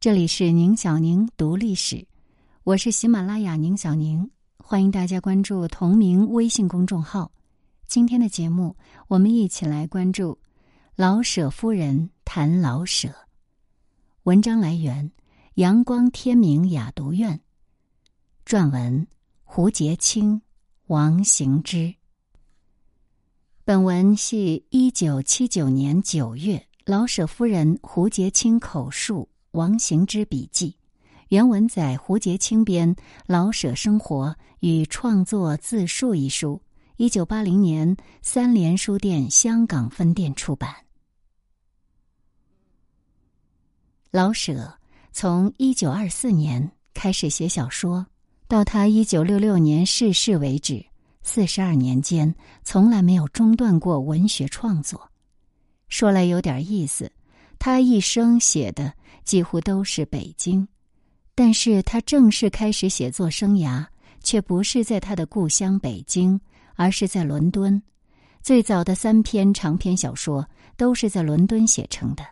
这里是宁小宁读历史，我是喜马拉雅宁小宁，欢迎大家关注同名微信公众号。今天的节目，我们一起来关注老舍夫人谈老舍。文章来源：阳光天明雅读院，撰文：胡洁清、王行之。本文系一九七九年九月老舍夫人胡洁清口述，王行之笔记。原文在胡洁清编《老舍生活与创作自述》一书。一九八零年，三联书店香港分店出版。老舍从一九二四年开始写小说，到他一九六六年逝世为止，四十二年间从来没有中断过文学创作。说来有点意思，他一生写的几乎都是北京，但是他正式开始写作生涯，却不是在他的故乡北京。而是在伦敦，最早的三篇长篇小说都是在伦敦写成的。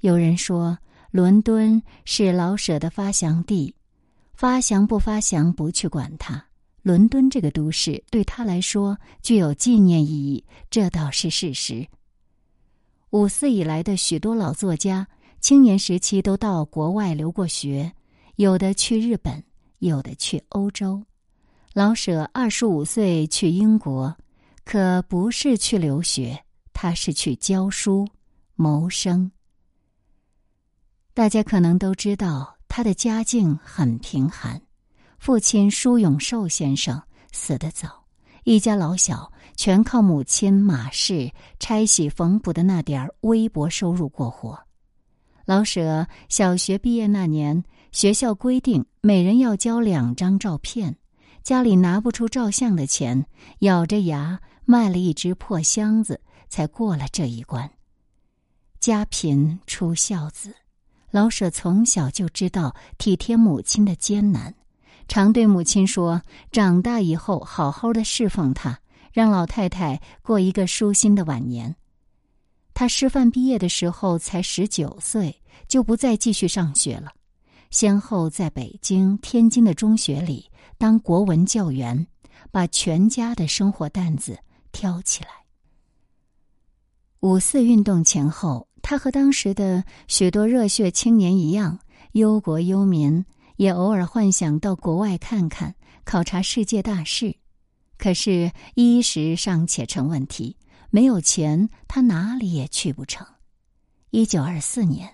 有人说，伦敦是老舍的发祥地，发祥不发祥不去管它。伦敦这个都市对他来说具有纪念意义，这倒是事实。五四以来的许多老作家，青年时期都到国外留过学，有的去日本，有的去欧洲。老舍二十五岁去英国，可不是去留学，他是去教书谋生。大家可能都知道，他的家境很贫寒，父亲舒永寿先生死得早，一家老小全靠母亲马氏拆洗缝补的那点微薄收入过活。老舍小学毕业那年，学校规定每人要交两张照片。家里拿不出照相的钱，咬着牙卖了一只破箱子，才过了这一关。家贫出孝子，老舍从小就知道体贴母亲的艰难，常对母亲说：“长大以后好好的侍奉他，让老太太过一个舒心的晚年。”他师范毕业的时候才十九岁，就不再继续上学了，先后在北京、天津的中学里。当国文教员，把全家的生活担子挑起来。五四运动前后，他和当时的许多热血青年一样，忧国忧民，也偶尔幻想到国外看看，考察世界大事。可是，衣食尚且成问题，没有钱，他哪里也去不成。一九二四年。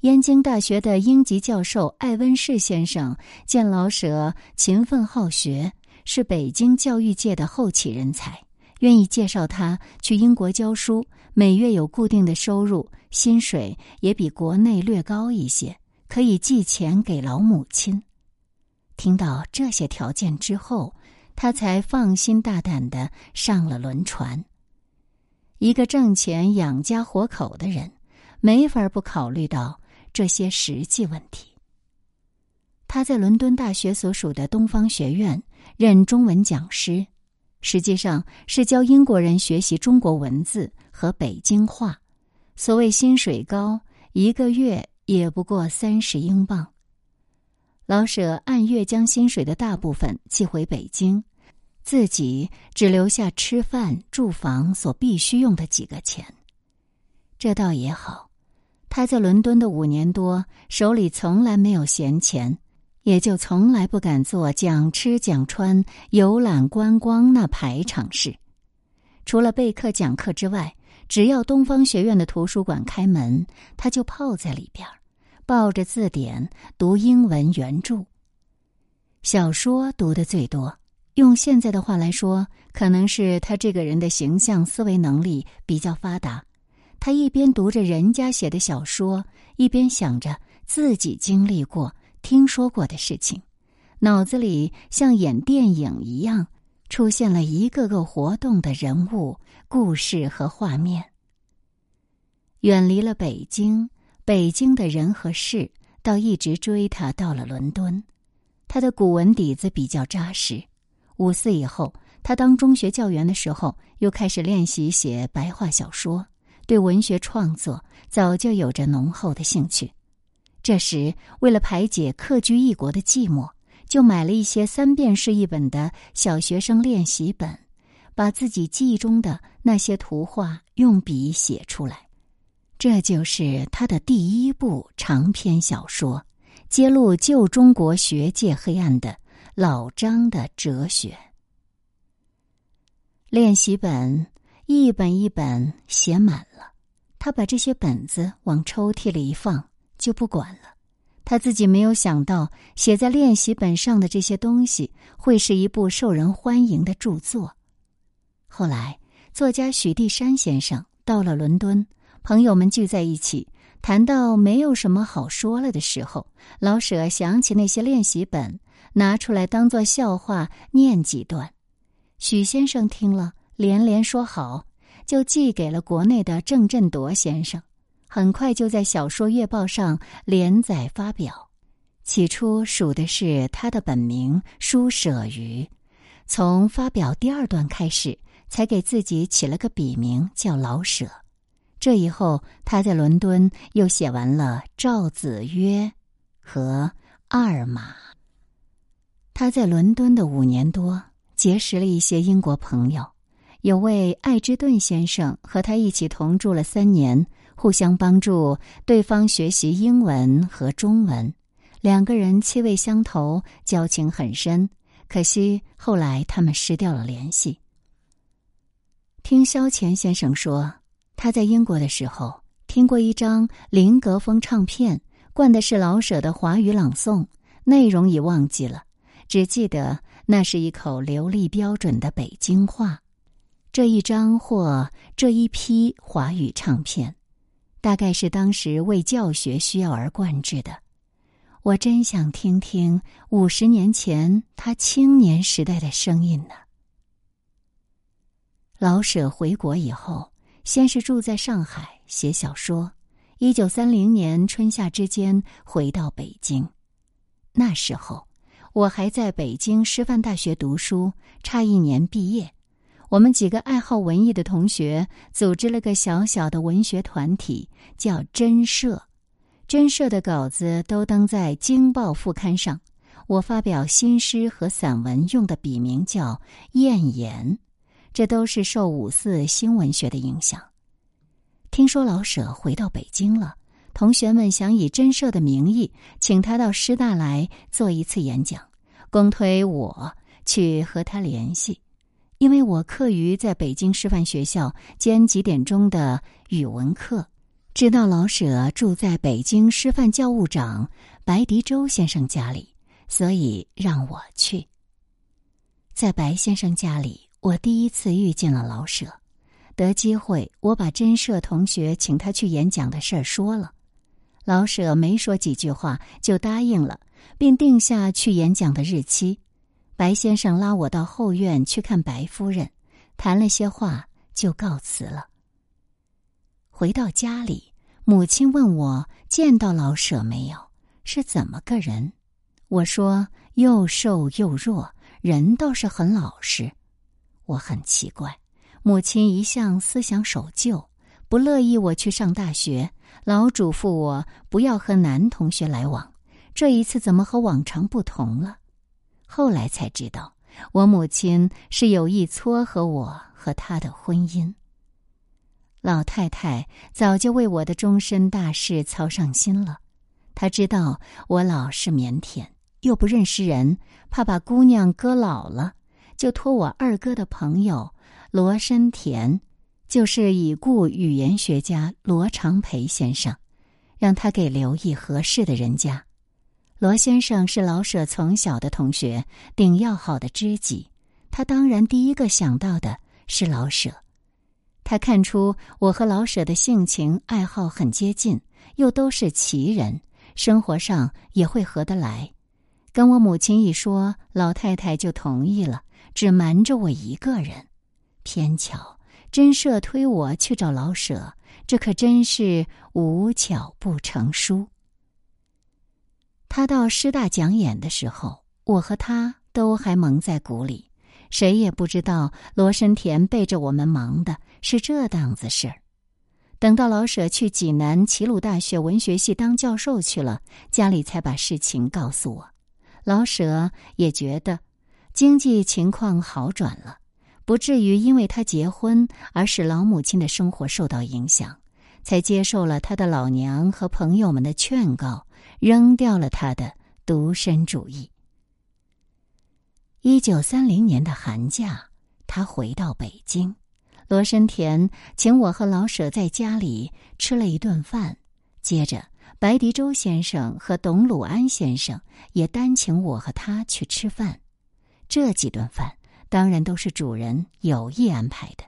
燕京大学的英籍教授艾温士先生见老舍勤奋好学，是北京教育界的后起人才，愿意介绍他去英国教书，每月有固定的收入，薪水也比国内略高一些，可以寄钱给老母亲。听到这些条件之后，他才放心大胆的上了轮船。一个挣钱养家活口的人，没法不考虑到。这些实际问题。他在伦敦大学所属的东方学院任中文讲师，实际上是教英国人学习中国文字和北京话。所谓薪水高，一个月也不过三十英镑。老舍按月将薪水的大部分寄回北京，自己只留下吃饭住房所必须用的几个钱。这倒也好。他在伦敦的五年多，手里从来没有闲钱，也就从来不敢做讲吃讲穿、游览观光那排场事。除了备课讲课之外，只要东方学院的图书馆开门，他就泡在里边，抱着字典读英文原著。小说读的最多，用现在的话来说，可能是他这个人的形象思维能力比较发达。他一边读着人家写的小说，一边想着自己经历过、听说过的事情，脑子里像演电影一样出现了一个个活动的人物、故事和画面。远离了北京，北京的人和事，倒一直追他到了伦敦。他的古文底子比较扎实。五四以后，他当中学教员的时候，又开始练习写白话小说。对文学创作早就有着浓厚的兴趣，这时，为了排解客居异国的寂寞，就买了一些三遍式一本的小学生练习本，把自己记忆中的那些图画用笔写出来。这就是他的第一部长篇小说，揭露旧中国学界黑暗的老张的哲学。练习本一本一本写满了，他把这些本子往抽屉里一放，就不管了。他自己没有想到，写在练习本上的这些东西会是一部受人欢迎的著作。后来，作家许地山先生到了伦敦。朋友们聚在一起，谈到没有什么好说了的时候，老舍想起那些练习本，拿出来当做笑话念几段。许先生听了，连连说好，就寄给了国内的郑振铎先生。很快就在《小说月报》上连载发表。起初署的是他的本名舒舍鱼，从发表第二段开始，才给自己起了个笔名叫老舍。这以后，他在伦敦又写完了《赵子曰》和《二马》。他在伦敦的五年多，结识了一些英国朋友，有位艾之顿先生和他一起同住了三年，互相帮助对方学习英文和中文。两个人气味相投，交情很深。可惜后来他们失掉了联系。听萧乾先生说。他在英国的时候听过一张林格风唱片，灌的是老舍的华语朗诵，内容已忘记了，只记得那是一口流利标准的北京话。这一张或这一批华语唱片，大概是当时为教学需要而灌制的。我真想听听五十年前他青年时代的声音呢。老舍回国以后。先是住在上海写小说，一九三零年春夏之间回到北京。那时候我还在北京师范大学读书，差一年毕业。我们几个爱好文艺的同学组织了个小小的文学团体，叫“真社”。真社的稿子都登在《京报》副刊上。我发表新诗和散文用的笔名叫“燕言”。这都是受五四新文学的影响。听说老舍回到北京了，同学们想以真社的名义请他到师大来做一次演讲，公推我去和他联系，因为我课余在北京师范学校兼几点钟的语文课，知道老舍住在北京师范教务长白迪洲先生家里，所以让我去。在白先生家里。我第一次遇见了老舍，得机会，我把真社同学请他去演讲的事儿说了。老舍没说几句话就答应了，并定下去演讲的日期。白先生拉我到后院去看白夫人，谈了些话就告辞了。回到家里，母亲问我见到老舍没有，是怎么个人？我说又瘦又弱，人倒是很老实。我很奇怪，母亲一向思想守旧，不乐意我去上大学，老嘱咐我不要和男同学来往。这一次怎么和往常不同了？后来才知道，我母亲是有意撮合我和他的婚姻。老太太早就为我的终身大事操上心了，她知道我老是腼腆，又不认识人，怕把姑娘搁老了。就托我二哥的朋友罗申田，就是已故语言学家罗长培先生，让他给留意合适的人家。罗先生是老舍从小的同学，顶要好的知己，他当然第一个想到的是老舍。他看出我和老舍的性情爱好很接近，又都是奇人，生活上也会合得来。跟我母亲一说，老太太就同意了。只瞒着我一个人，偏巧真社推我去找老舍，这可真是无巧不成书。他到师大讲演的时候，我和他都还蒙在鼓里，谁也不知道罗申田背着我们忙的是这档子事儿。等到老舍去济南齐鲁大学文学系当教授去了，家里才把事情告诉我。老舍也觉得经济情况好转了，不至于因为他结婚而使老母亲的生活受到影响，才接受了他的老娘和朋友们的劝告，扔掉了他的独身主义。一九三零年的寒假，他回到北京。罗申田请我和老舍在家里吃了一顿饭，接着白迪洲先生和董鲁安先生也单请我和他去吃饭。这几顿饭当然都是主人有意安排的，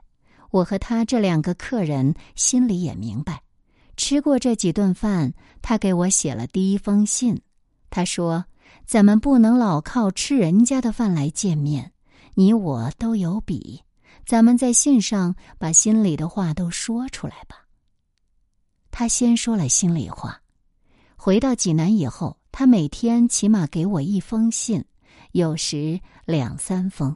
我和他这两个客人心里也明白。吃过这几顿饭，他给我写了第一封信。他说：“咱们不能老靠吃人家的饭来见面，你我都有笔。”咱们在信上把心里的话都说出来吧。他先说了心里话。回到济南以后，他每天起码给我一封信，有时两三封。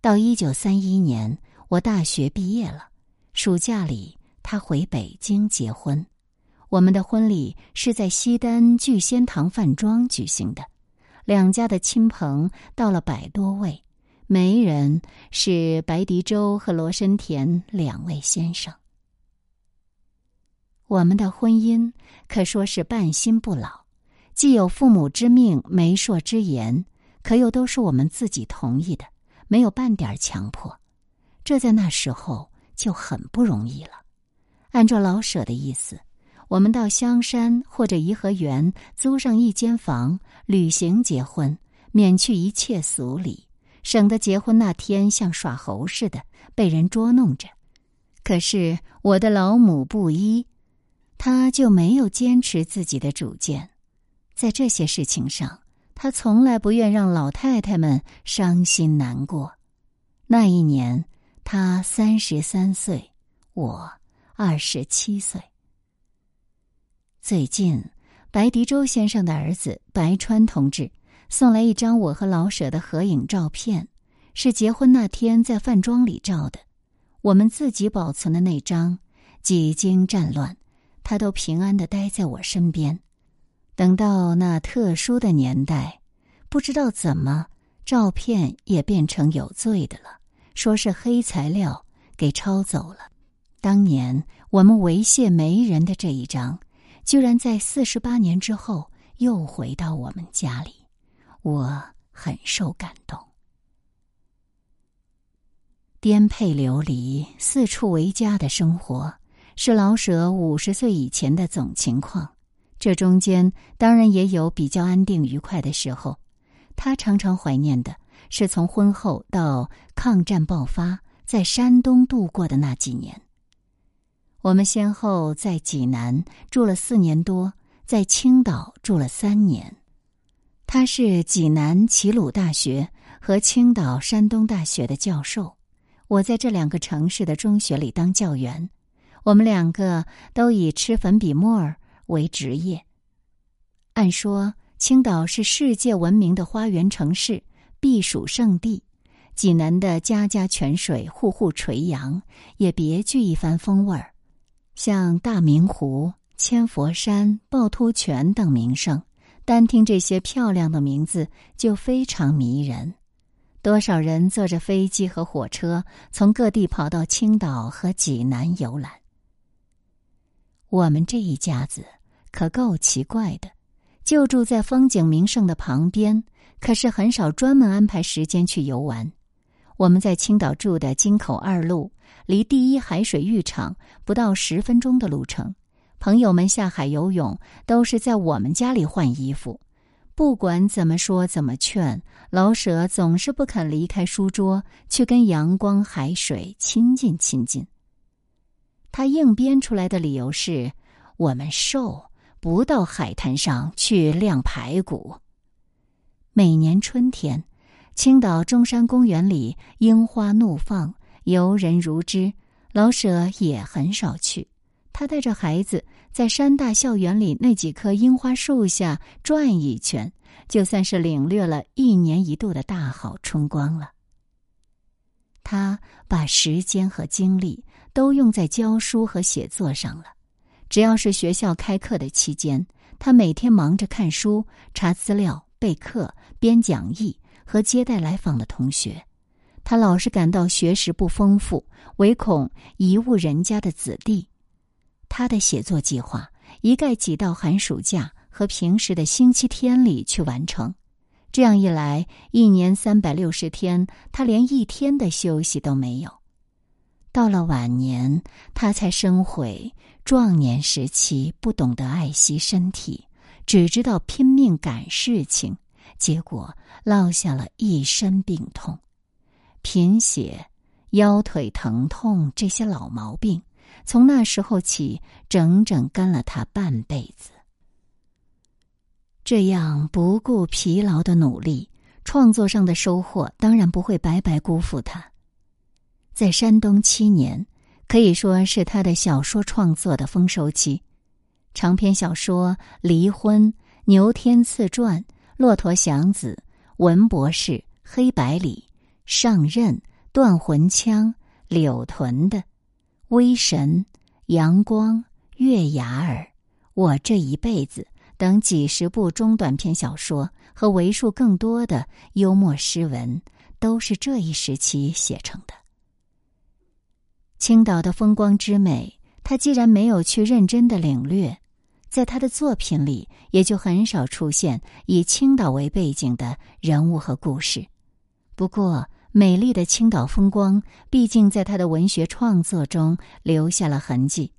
到一九三一年，我大学毕业了，暑假里他回北京结婚。我们的婚礼是在西单聚仙堂饭庄举行的，两家的亲朋到了百多位。媒人是白迪洲和罗深田两位先生。我们的婚姻可说是半新不老，既有父母之命、媒妁之言，可又都是我们自己同意的，没有半点强迫。这在那时候就很不容易了。按照老舍的意思，我们到香山或者颐和园租上一间房，旅行结婚，免去一切俗礼。省得结婚那天像耍猴似的被人捉弄着。可是我的老母不依，他就没有坚持自己的主见。在这些事情上，他从来不愿让老太太们伤心难过。那一年他三十三岁，我二十七岁。最近，白迪洲先生的儿子白川同志。送来一张我和老舍的合影照片，是结婚那天在饭庄里照的。我们自己保存的那张，几经战乱，他都平安的待在我身边。等到那特殊的年代，不知道怎么，照片也变成有罪的了，说是黑材料给抄走了。当年我们猥亵媒人的这一张，居然在四十八年之后又回到我们家里。我很受感动。颠沛流离、四处为家的生活，是老舍五十岁以前的总情况。这中间当然也有比较安定愉快的时候。他常常怀念的是从婚后到抗战爆发，在山东度过的那几年。我们先后在济南住了四年多，在青岛住了三年。他是济南齐鲁大学和青岛山东大学的教授，我在这两个城市的中学里当教员。我们两个都以吃粉笔墨儿为职业。按说青岛是世界闻名的花园城市、避暑胜地，济南的家家泉水、户户垂杨也别具一番风味儿，像大明湖、千佛山、趵突泉等名胜。单听这些漂亮的名字就非常迷人，多少人坐着飞机和火车从各地跑到青岛和济南游览。我们这一家子可够奇怪的，就住在风景名胜的旁边，可是很少专门安排时间去游玩。我们在青岛住的金口二路，离第一海水浴场不到十分钟的路程。朋友们下海游泳都是在我们家里换衣服，不管怎么说怎么劝，老舍总是不肯离开书桌去跟阳光海水亲近亲近。他硬编出来的理由是：我们瘦，不到海滩上去晾排骨。每年春天，青岛中山公园里樱花怒放，游人如织，老舍也很少去。他带着孩子在山大校园里那几棵樱花树下转一圈，就算是领略了一年一度的大好春光了。他把时间和精力都用在教书和写作上了。只要是学校开课的期间，他每天忙着看书、查资料、备课、编讲义和接待来访的同学。他老是感到学识不丰富，唯恐贻误人家的子弟。他的写作计划一概挤到寒暑假和平时的星期天里去完成。这样一来，一年三百六十天，他连一天的休息都没有。到了晚年，他才生悔：壮年时期不懂得爱惜身体，只知道拼命赶事情，结果落下了一身病痛。贫血、腰腿疼痛这些老毛病，从那时候起，整整跟了他半辈子。这样不顾疲劳的努力，创作上的收获当然不会白白辜负他。在山东七年，可以说是他的小说创作的丰收期，长篇小说《离婚》《牛天赐传》《骆驼祥子》《文博士》《黑白里》。上任断魂枪、柳屯的威神、阳光、月牙儿、我这一辈子等几十部中短篇小说和为数更多的幽默诗文，都是这一时期写成的。青岛的风光之美，他既然没有去认真的领略，在他的作品里也就很少出现以青岛为背景的人物和故事。不过，美丽的青岛风光，毕竟在他的文学创作中留下了痕迹。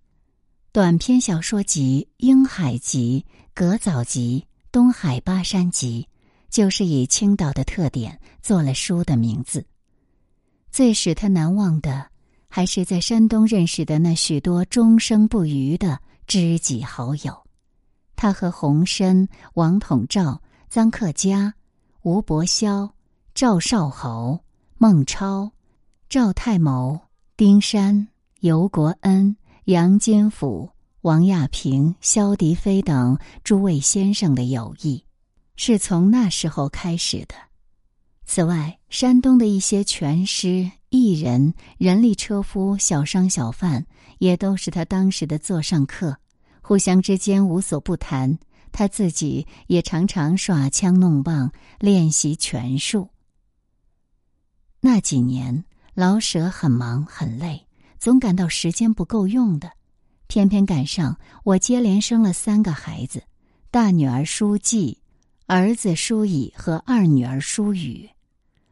短篇小说集《英海集》《格藻集》《东海巴山集》，就是以青岛的特点做了书的名字。最使他难忘的，还是在山东认识的那许多终生不渝的知己好友。他和洪深、王统照、臧克家、吴伯霄。赵少侯、孟超、赵太谋、丁山、尤国恩、杨坚甫、王亚平、萧迪飞等诸位先生的友谊，是从那时候开始的。此外，山东的一些拳师、艺人、人力车夫、小商小贩，也都是他当时的座上客，互相之间无所不谈。他自己也常常耍枪弄棒，练习拳术。那几年，老舍很忙很累，总感到时间不够用的。偏偏赶上我接连生了三个孩子：大女儿舒记，儿子舒乙和二女儿舒雨。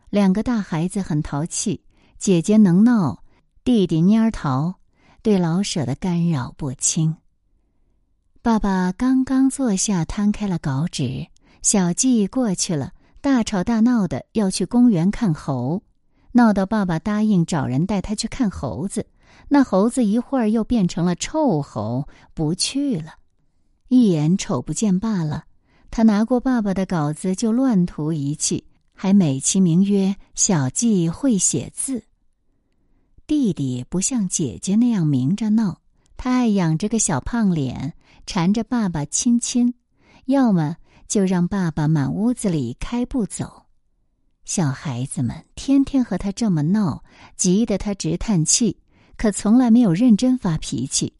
两个大孩子很淘气，姐姐能闹，弟弟蔫儿淘，对老舍的干扰不轻。爸爸刚刚坐下，摊开了稿纸，小季过去了，大吵大闹的要去公园看猴。闹到爸爸答应找人带他去看猴子，那猴子一会儿又变成了臭猴，不去了。一眼瞅不见罢了，他拿过爸爸的稿子就乱涂一气，还美其名曰“小季会写字”。弟弟不像姐姐那样明着闹，他爱仰着个小胖脸，缠着爸爸亲亲，要么就让爸爸满屋子里开步走。小孩子们天天和他这么闹，急得他直叹气，可从来没有认真发脾气。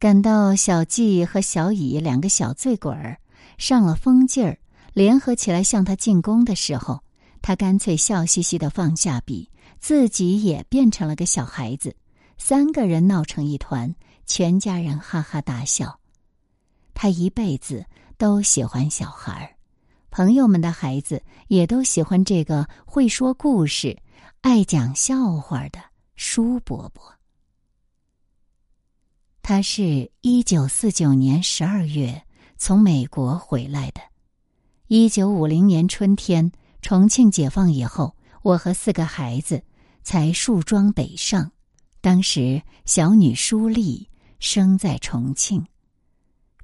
感到小季和小乙两个小醉鬼儿上了疯劲儿，联合起来向他进攻的时候，他干脆笑嘻嘻的放下笔，自己也变成了个小孩子。三个人闹成一团，全家人哈哈大笑。他一辈子都喜欢小孩儿。朋友们的孩子也都喜欢这个会说故事、爱讲笑话的舒伯伯。他是一九四九年十二月从美国回来的。一九五零年春天，重庆解放以后，我和四个孩子才树桩北上。当时小女舒丽生在重庆。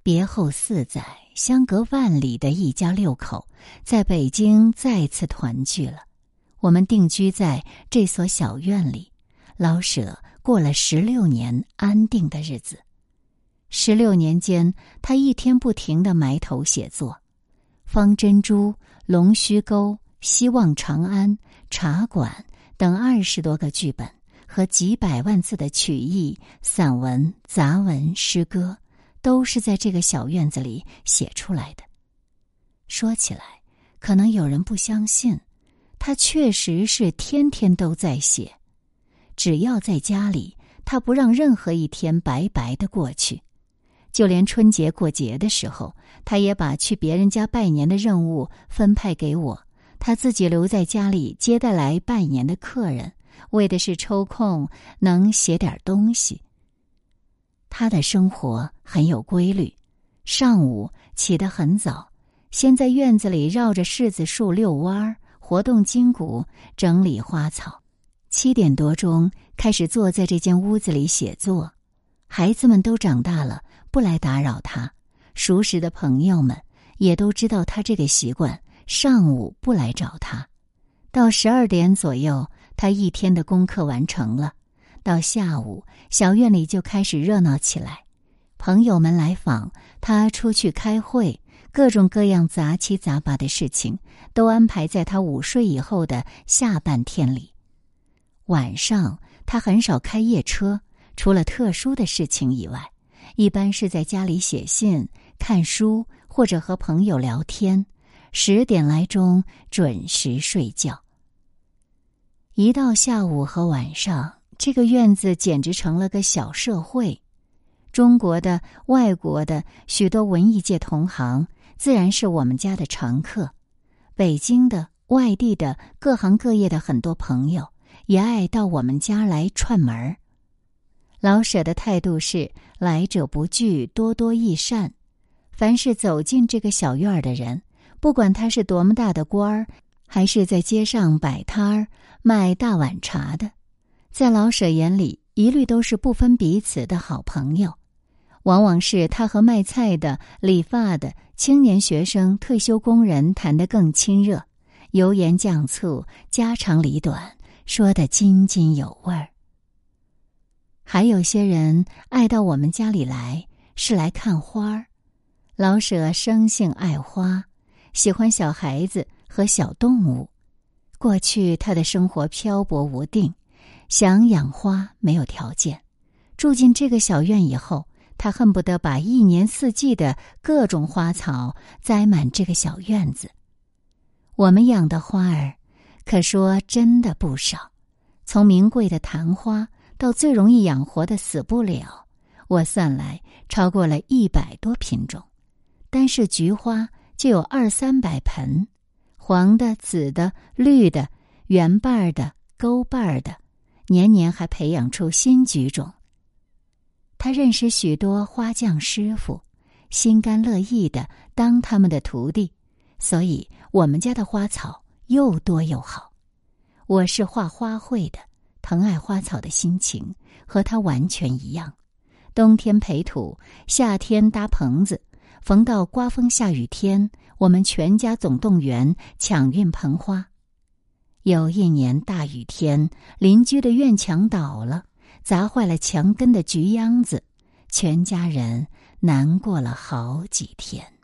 别后四载，相隔万里的一家六口在北京再次团聚了。我们定居在这所小院里，老舍过了十六年安定的日子。十六年间，他一天不停的埋头写作，《方珍珠》《龙须沟》《希望长安》《茶馆》等二十多个剧本和几百万字的曲艺、散文、杂文、诗歌，都是在这个小院子里写出来的。说起来，可能有人不相信，他确实是天天都在写。只要在家里，他不让任何一天白白的过去。就连春节过节的时候，他也把去别人家拜年的任务分派给我，他自己留在家里接待来拜年的客人，为的是抽空能写点东西。他的生活很有规律，上午起得很早，先在院子里绕着柿子树遛弯儿，活动筋骨，整理花草。七点多钟开始坐在这间屋子里写作，孩子们都长大了。不来打扰他，熟识的朋友们也都知道他这个习惯。上午不来找他，到十二点左右，他一天的功课完成了。到下午，小院里就开始热闹起来，朋友们来访，他出去开会，各种各样杂七杂八的事情都安排在他午睡以后的下半天里。晚上他很少开夜车，除了特殊的事情以外。一般是在家里写信、看书或者和朋友聊天，十点来钟准时睡觉。一到下午和晚上，这个院子简直成了个小社会。中国的、外国的许多文艺界同行，自然是我们家的常客。北京的、外地的各行各业的很多朋友，也爱到我们家来串门儿。老舍的态度是来者不拒，多多益善。凡是走进这个小院儿的人，不管他是多么大的官儿，还是在街上摆摊儿卖大碗茶的，在老舍眼里，一律都是不分彼此的好朋友。往往是他和卖菜的、理发的、青年学生、退休工人谈得更亲热，油盐酱醋、家长里短，说得津津有味儿。还有些人爱到我们家里来，是来看花儿。老舍生性爱花，喜欢小孩子和小动物。过去他的生活漂泊无定，想养花没有条件。住进这个小院以后，他恨不得把一年四季的各种花草栽满这个小院子。我们养的花儿，可说真的不少，从名贵的昙花。到最容易养活的死不了，我算来超过了一百多品种，单是菊花就有二三百盆，黄的、紫的、绿的、圆瓣儿的、勾瓣儿的，年年还培养出新菊种。他认识许多花匠师傅，心甘乐意的当他们的徒弟，所以我们家的花草又多又好。我是画花卉的。疼爱花草的心情和他完全一样，冬天培土，夏天搭棚子，逢到刮风下雨天，我们全家总动员抢运盆花。有一年大雨天，邻居的院墙倒了，砸坏了墙根的菊秧子，全家人难过了好几天。